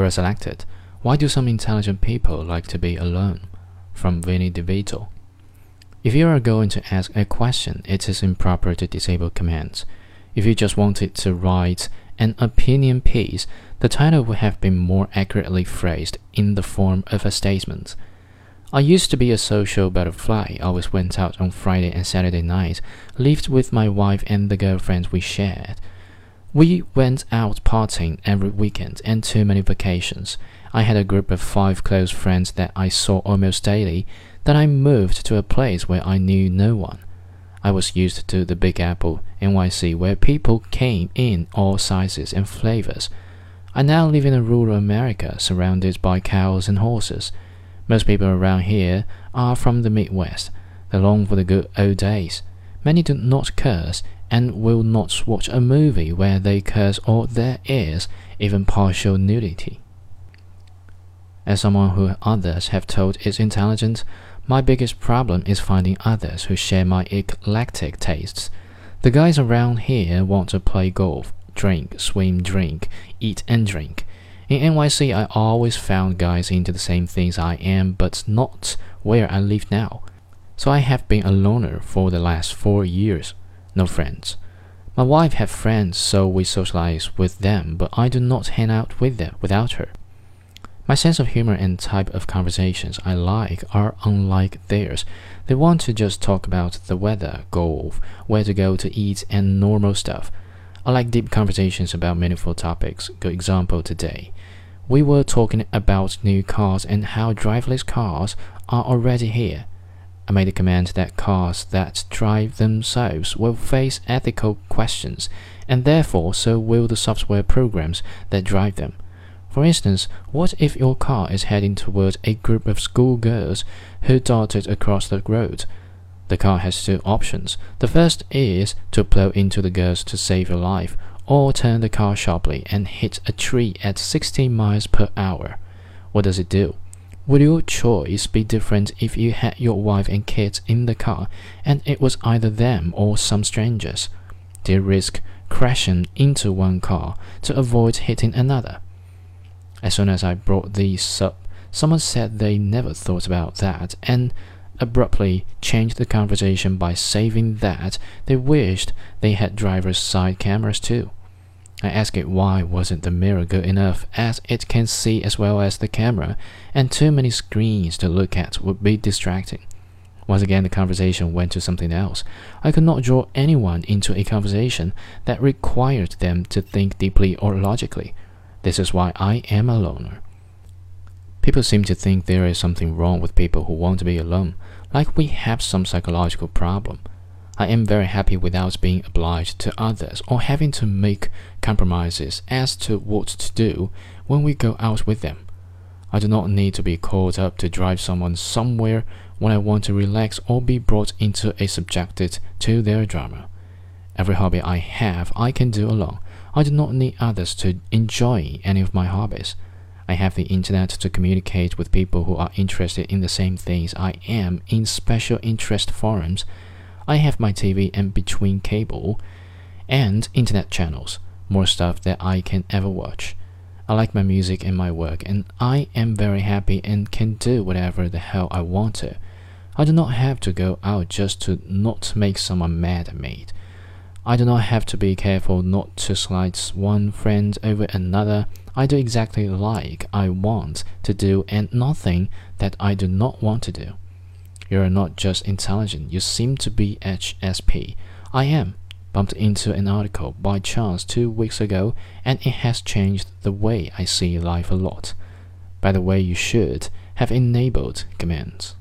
Quora selected. Why do some intelligent people like to be alone? From Vinny DeVito. If you are going to ask a question, it is improper to disable commands. If you just wanted to write an opinion piece, the title would have been more accurately phrased in the form of a statement. I used to be a social butterfly. Always went out on Friday and Saturday nights, lived with my wife and the girlfriends we shared. We went out partying every weekend and too many vacations. I had a group of five close friends that I saw almost daily. Then I moved to a place where I knew no one. I was used to the Big Apple, NYC, where people came in all sizes and flavors. I now live in a rural America surrounded by cows and horses. Most people around here are from the Midwest. They long for the good old days. Many do not curse and will not watch a movie where they curse or there is even partial nudity. As someone who others have told is intelligent, my biggest problem is finding others who share my eclectic tastes. The guys around here want to play golf, drink, swim, drink, eat, and drink. In NYC, I always found guys into the same things I am, but not where I live now. So I have been a loner for the last four years. No friends. My wife has friends, so we socialize with them, but I do not hang out with them without her. My sense of humor and type of conversations I like are unlike theirs. They want to just talk about the weather, golf, where to go to eat, and normal stuff. I like deep conversations about meaningful topics. Good example today. We were talking about new cars and how driverless cars are already here. I made a comment that cars that drive themselves will face ethical questions, and therefore so will the software programs that drive them. For instance, what if your car is heading towards a group of schoolgirls who darted across the road? The car has two options. The first is to plow into the girls to save your life, or turn the car sharply and hit a tree at 16 miles per hour. What does it do? Would your choice be different if you had your wife and kids in the car and it was either them or some strangers? You risk crashing into one car to avoid hitting another? As soon as I brought these up, someone said they never thought about that and abruptly changed the conversation by saying that they wished they had driver's side cameras too. I asked it why wasn't the mirror good enough as it can see as well as the camera, and too many screens to look at would be distracting. Once again, the conversation went to something else. I could not draw anyone into a conversation that required them to think deeply or logically. This is why I am a loner. People seem to think there is something wrong with people who want to be alone, like we have some psychological problem. I am very happy without being obliged to others or having to make compromises as to what to do when we go out with them. I do not need to be called up to drive someone somewhere when I want to relax or be brought into a subjected to their drama. Every hobby I have, I can do alone. I do not need others to enjoy any of my hobbies. I have the internet to communicate with people who are interested in the same things I am in special interest forums. I have my TV and between cable and internet channels, more stuff that I can ever watch. I like my music and my work, and I am very happy and can do whatever the hell I want to. I do not have to go out just to not make someone mad at me. I do not have to be careful not to slight one friend over another. I do exactly like I want to do and nothing that I do not want to do. You are not just intelligent, you seem to be HSP. I am. Bumped into an article by chance two weeks ago, and it has changed the way I see life a lot. By the way, you should have enabled commands.